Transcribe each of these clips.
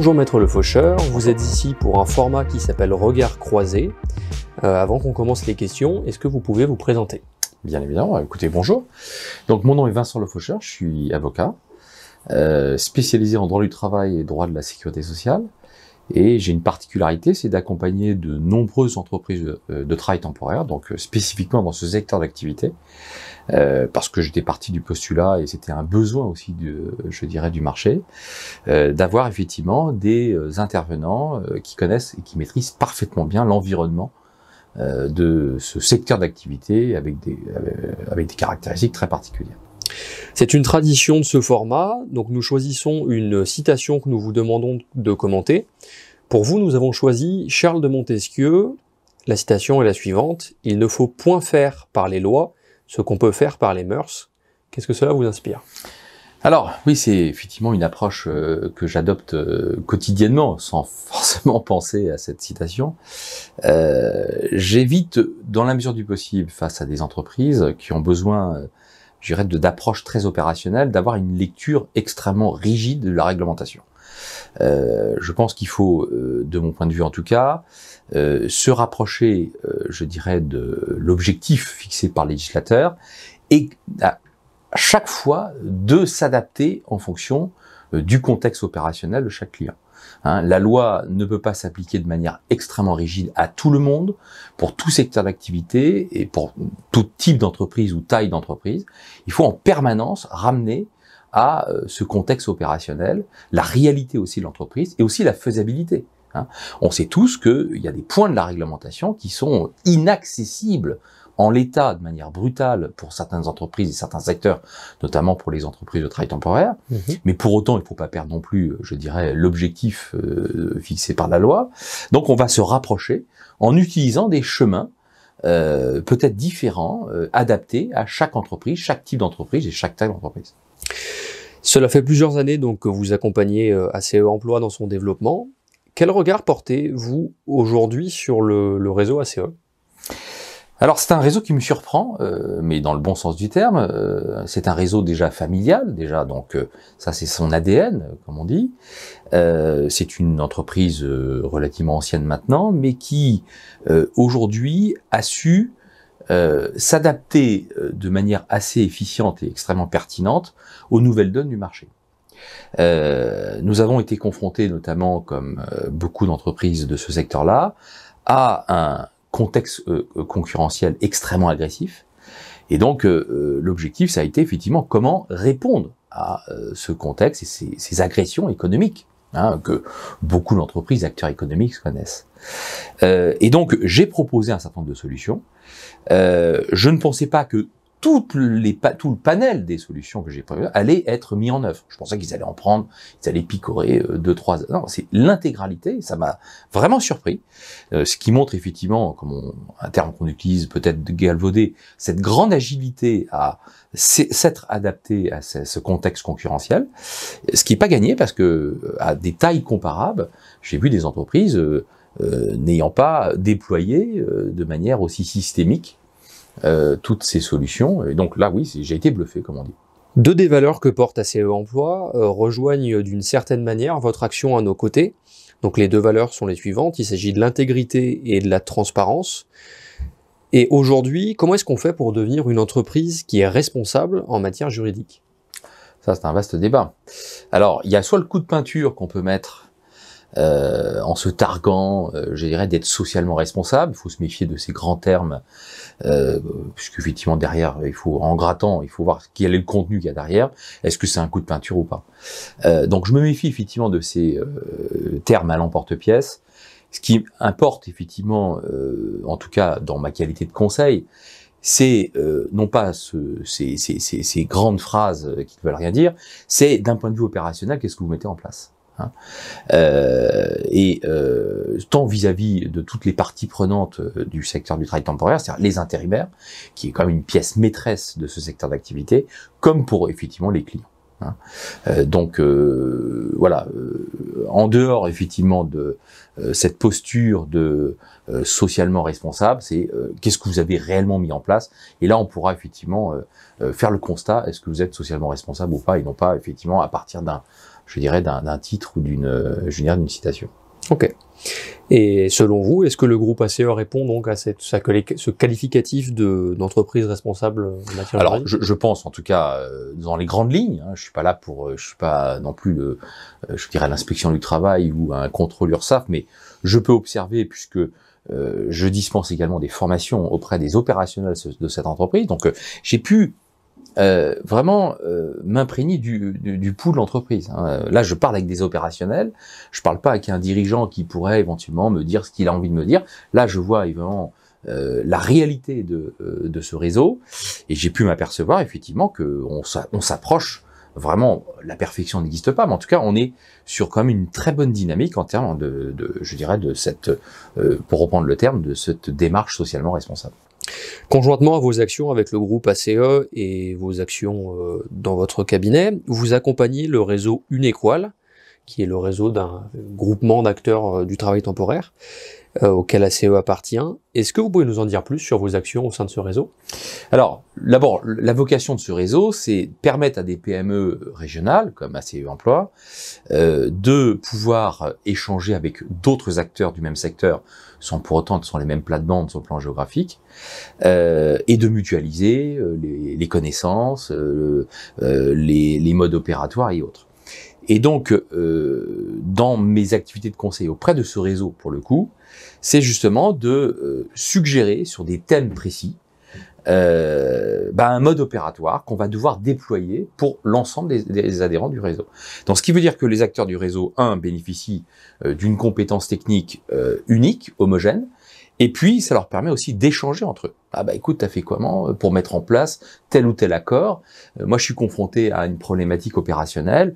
Bonjour Maître Le Faucheur, vous êtes ici pour un format qui s'appelle Regard croisé. Euh, avant qu'on commence les questions, est-ce que vous pouvez vous présenter? Bien évidemment, écoutez, bonjour. Donc mon nom est Vincent Le Faucheur, je suis avocat, euh, spécialisé en droit du travail et droit de la sécurité sociale. Et j'ai une particularité, c'est d'accompagner de nombreuses entreprises de, travail temporaire, donc euh, spécifiquement dans ce secteur d'activité, euh, parce que j'étais parti du postulat et c'était un besoin aussi, je dirais, du marché, euh, d'avoir effectivement des intervenants qui connaissent et qui maîtrisent parfaitement bien l'environnement de ce secteur d'activité avec des caractéristiques très particulières. C'est une tradition de ce format, donc nous choisissons une citation que nous vous demandons de commenter. Pour vous, nous avons choisi Charles de Montesquieu. La citation est la suivante. Il ne faut point faire par les lois ce qu'on peut faire par les mœurs. Qu'est-ce que cela vous inspire? Alors oui, c'est effectivement une approche euh, que j'adopte euh, quotidiennement, sans forcément penser à cette citation. Euh, j'évite, dans la mesure du possible, face à des entreprises qui ont besoin je dirais, d'approche très opérationnelle, d'avoir une lecture extrêmement rigide de la réglementation. Euh, je pense qu'il faut, euh, de mon point de vue en tout cas, euh, se rapprocher, je dirais, de l'objectif fixé par le législateur et à chaque fois de s'adapter en fonction du contexte opérationnel de chaque client. Hein, la loi ne peut pas s'appliquer de manière extrêmement rigide à tout le monde, pour tout secteur d'activité et pour tout type d'entreprise ou taille d'entreprise. Il faut en permanence ramener à euh, ce contexte opérationnel, la réalité aussi de l'entreprise et aussi la faisabilité. Hein. On sait tous qu'il y a des points de la réglementation qui sont inaccessibles en l'état de manière brutale pour certaines entreprises et certains secteurs, notamment pour les entreprises de travail temporaire. Mhm. Mais pour autant, il ne faut pas perdre non plus, je dirais, l'objectif euh, fixé par la loi. Donc on va se rapprocher en utilisant des chemins euh, peut-être différents, euh, adaptés à chaque entreprise, chaque type d'entreprise et chaque taille d'entreprise. Cela fait plusieurs années donc que vous accompagnez ACE Emploi dans son développement. Quel regard portez-vous aujourd'hui sur le, le réseau ACE alors c'est un réseau qui me surprend, euh, mais dans le bon sens du terme. Euh, c'est un réseau déjà familial, déjà, donc euh, ça c'est son ADN, comme on dit. c'est une entreprise relativement ancienne maintenant, mais qui aujourd'hui a su s'adapter de manière assez efficiente et extrêmement pertinente aux nouvelles donnes du marché. nous avons été confrontés, notamment comme beaucoup d'entreprises de ce secteur-là, à un contexte euh, euh, concurrentiel extrêmement agressif. Et donc, euh, l'objectif, ça a été effectivement comment répondre à ce contexte et ces, ces agressions économiques hein, que beaucoup d'entreprises, acteurs économiques connaissent. et donc, j'ai proposé un certain nombre de solutions. je ne pensais pas que toutes les, tout le panel des solutions que j'ai prévues allait être mis en œuvre. Je pensais qu'ils allaient en prendre, ils allaient picorer euh, deux, trois... Non, c'est l'intégralité, ça m'a vraiment surpris. Euh, ce qui montre effectivement, comme un terme qu'on utilise peut-être galvaudé, cette grande agilité à s'être adapté à ce, contexte concurrentiel. Ce qui n'est pas gagné parce que euh, à des tailles comparables, j'ai vu des entreprises n'ayant pas déployé de manière aussi systémique euh, toutes ces solutions. Et donc là, oui, j'ai été bluffé, comme on dit. Deux des valeurs que porte ACE Emploi euh, rejoignent d'une certaine manière votre action à nos côtés. Donc les deux valeurs sont les suivantes. Il s'agit de l'intégrité et de la transparence. Et aujourd'hui, comment est-ce qu'on fait pour devenir une entreprise qui est responsable en matière juridique? Ça, c'est un vaste débat. Alors, il y a soit le coup de peinture qu'on peut mettre euh, en se targuant, euh, je dirais, d'être socialement responsable. Il faut se méfier de ces grands termes, euh, puisque effectivement derrière, il faut en grattant, il faut voir quel est le contenu qu'il y a derrière. Est-ce que c'est un coup de peinture ou pas? Euh, Donc je me méfie effectivement de ces euh, termes à l'emporte-pièce. Ce qui importe effectivement, en tout cas dans ma qualité de conseil, c'est non pas ce, ces, ces, ces, ces, grandes phrases qui ne veulent rien dire, c'est d'un point de vue opérationnel, qu'est-ce que vous mettez en place? Hein. Euh, et euh, tant vis-à-vis de toutes les parties prenantes euh, du secteur du travail temporaire, c'est-à-dire les intérimaires, qui est quand même une pièce maîtresse de ce secteur d'activité, comme pour effectivement les clients. Hein. donc voilà, en dehors effectivement de cette posture de socialement responsable, c'est qu'est-ce que vous avez réellement mis en place? Et là, on pourra effectivement faire le constat est-ce que vous êtes socialement responsable ou pas, et non pas effectivement à partir d'un je dirais, d'un titre ou d'une, je dirais, d'une citation. Ok. Et selon vous, est-ce que le groupe ACE répond donc à cette, ce qualificatif de, d'entreprise responsable en matière Alors, je, je, pense, en tout cas, euh, dans les grandes lignes, hein, je suis pas là pour, euh, je suis pas non plus le, euh, je dirais l'inspection du travail ou un contrôle URSAF, mais je peux observer puisque je dispense également des formations auprès des opérationnels de cette entreprise. Donc, j'ai pu euh, vraiment euh, m'imprégner du, du, du pouls de l'entreprise. Hein. Là, je parle avec des opérationnels, je parle pas avec un dirigeant qui pourrait éventuellement me dire ce qu'il a envie de me dire. Là, je vois évidemment euh, la réalité de, euh, de ce réseau, et j'ai pu m'apercevoir effectivement que on s'approche vraiment. La perfection n'existe pas, mais en tout cas, on est sur quand même une très bonne dynamique en termes de, de je dirais, de cette, euh, pour reprendre le terme, de cette démarche socialement responsable. Conjointement à vos actions avec le groupe ACE et vos actions euh, dans votre cabinet, vous accompagnez le réseau Unequal, qui est le réseau d'un groupement d'acteurs euh, du travail temporaire euh, auquel ACE appartient. Est-ce que vous pouvez nous en dire plus sur vos actions au sein de ce réseau? Alors, d'abord, la vocation de ce réseau, c'est permettre à des PME régionales, comme ACE Emploi, de pouvoir échanger avec d'autres acteurs du même secteur sans pour autant être sur les mêmes plates-bandes sur le plan géographique, euh, et de mutualiser euh, les, connaissances, euh, euh, les, modes opératoires et autres. Et donc, euh, dans mes activités de conseil auprès de ce réseau, pour le coup, c'est justement de suggérer sur des thèmes précis euh, bah, un mode opératoire qu'on va devoir déployer pour l'ensemble des, des, adhérents du réseau. Donc, ce qui veut dire que les acteurs du réseau, un, bénéficient euh, d'une compétence technique euh, unique, homogène, et puis ça leur permet aussi d'échanger entre eux. Ah bah écoute, t'as fait comment euh, pour mettre en place tel ou tel accord? Moi, je suis confronté à une problématique opérationnelle.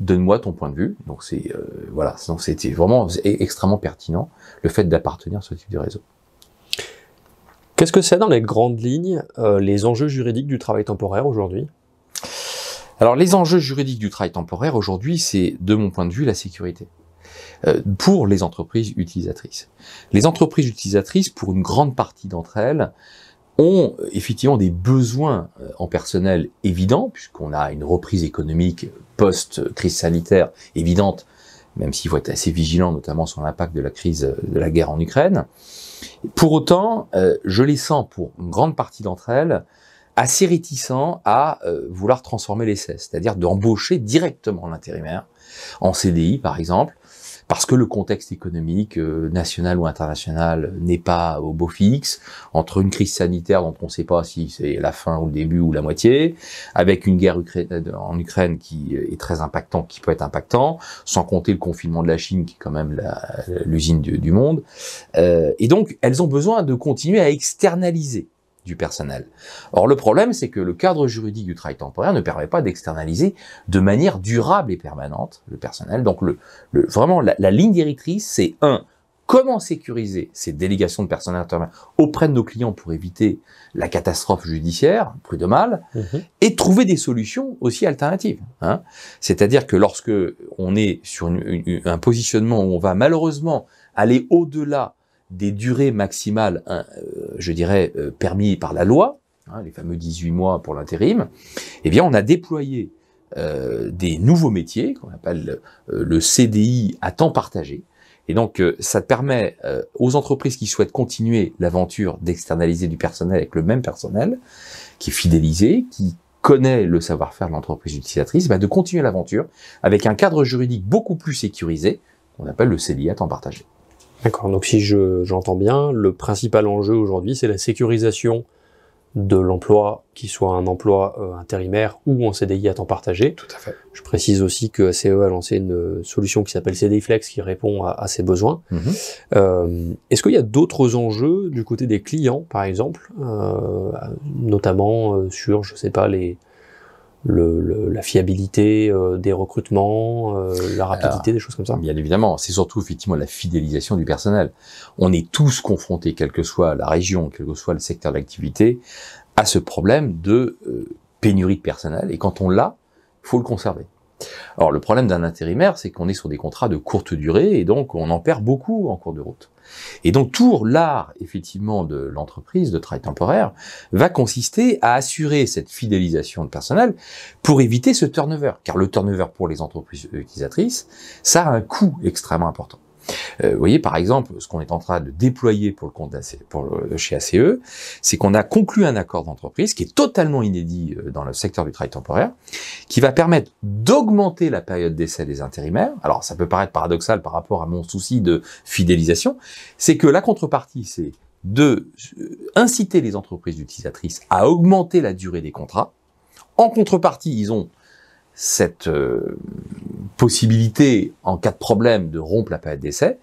Donne-moi ton point de vue. Donc c'est voilà, donc c'était vraiment extrêmement pertinent le fait d'appartenir à ce type de réseau. Qu'est-ce que c'est dans les grandes lignes euh, les enjeux juridiques du travail temporaire aujourd'hui? Alors les enjeux juridiques du travail temporaire aujourd'hui, c'est de mon point de vue la sécurité euh, pour les entreprises utilisatrices. Les entreprises utilisatrices, pour une grande partie d'entre elles, ont effectivement des besoins euh, en personnel évidents, puisqu'on a une reprise économique post-crise sanitaire évidente, même s'il faut être assez vigilant, notamment sur l'impact de la crise de la guerre en Ukraine. Pour autant, euh, je les sens, pour une grande partie d'entre elles, assez réticents à euh, vouloir transformer l'essai, c'est-à-dire d'embaucher directement l'intérimaire en CDI, par exemple, parce que le contexte économique euh, national ou international n'est pas au beau fixe, entre une crise sanitaire dont on ne sait pas si c'est la fin ou le début ou la moitié, avec une guerre en Ukraine qui est très impactant, qui peut être impactant, sans compter le confinement de la Chine qui est quand même l'usine du, du, monde. Euh, et donc, elles ont besoin de continuer à externaliser du personnel. Or, le problème, c'est que le cadre juridique du travail temporaire ne permet pas d'externaliser de manière durable et permanente le personnel. Donc, le, vraiment, la, ligne directrice, c'est un, comment sécuriser ces délégations de personnel auprès de nos clients pour éviter la catastrophe judiciaire, prud'homale, mmh et trouver des solutions aussi alternatives. Hein. C'est-à-dire que lorsque on est sur un positionnement où on va malheureusement aller au-delà des durées maximales, hein, euh, je dirais, euh, permis par la loi, hein, les fameux 18 mois pour l'intérim, eh bien, on a déployé euh, des nouveaux métiers qu'on appelle le CDI à temps partagé. Et donc, ça permet aux entreprises qui souhaitent continuer l'aventure d'externaliser du personnel avec le même personnel, qui est fidélisé, qui connaît le savoir-faire de l'entreprise utilisatrice, bah, de continuer l'aventure avec un cadre juridique beaucoup plus sécurisé, qu'on appelle le CDI à temps partagé. D'accord, donc si j'entends bien, le principal enjeu aujourd'hui, c'est la sécurisation de l'emploi, qui soit un emploi euh, intérimaire ou en CDI à temps partagé. Tout à fait. Je précise aussi que CE a lancé une solution qui s'appelle CDI Flex qui répond à, à ces besoins. Mhm. Euh, Est-ce qu'il y a d'autres enjeux du côté des clients, par exemple, euh, notamment sur, je sais pas, les le, la fiabilité euh, des recrutements, euh, la rapidité, des choses comme ça Bien évidemment, c'est surtout effectivement la fidélisation du personnel. On est tous confrontés, quelle que soit la région, quel que soit le secteur d'activité, à ce problème de euh, pénurie de personnel. Et quand on l'a, faut le conserver. Alors le problème d'un intérimaire, c'est qu'on est sur des contrats de courte durée et donc on en perd beaucoup en cours de route. Et donc tout l'art effectivement de l'entreprise de travail temporaire va consister à assurer cette fidélisation de personnel pour éviter ce turnover, car le turnover pour les entreprises utilisatrices, ça a un coût extrêmement important. Euh, vous voyez, par exemple, ce qu'on est en train de déployer pour le compte pour chez ACE, c'est qu'on a conclu un accord d'entreprise qui est totalement inédit euh, dans le secteur du travail temporaire, qui va permettre d'augmenter la période d'essai des intérimaires. Alors, ça peut paraître paradoxal par rapport à mon souci de fidélisation, c'est que la contrepartie, c'est de euh, inciter les entreprises utilisatrices à augmenter la durée des contrats. En contrepartie, ils ont cette euh, possibilité, en cas de problème, de rompre la période d'essai.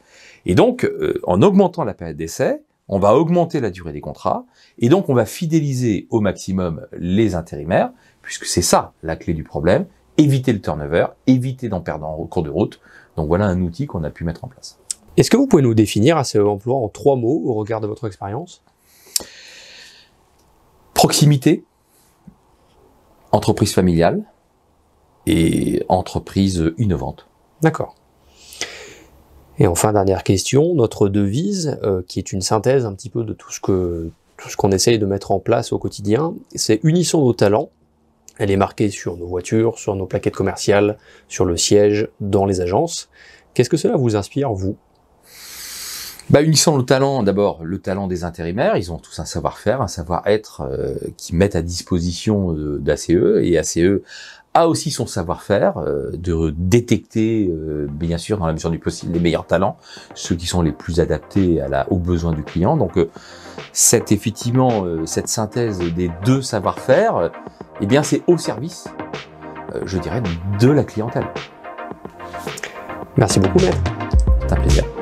Et donc, euh, en augmentant la période d'essai, on va augmenter la durée des contrats, et donc on va fidéliser au maximum les intérimaires, puisque c'est ça la clé du problème, éviter le turnover, éviter d'en perdre en cours de route. Donc voilà un outil qu'on a pu mettre en place. Est-ce que vous pouvez nous définir à ce emploi en trois mots au regard de votre expérience? Proximité, entreprise familiale, et entreprise innovante. D'accord. Et enfin, dernière question, notre devise, euh, qui est une synthèse un petit peu de tout ce que tout ce qu'on essaye de mettre en place au quotidien, c'est unissons nos talents. Elle est marquée sur nos voitures, sur nos plaquettes commerciales, sur le siège, dans les agences. Qu'est-ce que cela vous inspire, vous? Bah, unissons le talent, d'abord le talent des intérimaires, ils ont tous un savoir-faire, un savoir-être euh, qui mettent à disposition d'ACE, et ACE a aussi son savoir-faire euh, de détecter, euh, bien sûr, dans la mesure du possible, les meilleurs talents, ceux qui sont les plus adaptés à la, aux besoins du client. Donc, euh, cette effectivement, cette synthèse des deux savoir-faire, eh bien, c'est au service, je dirais, de la clientèle. Merci beaucoup, maître. C'est un plaisir.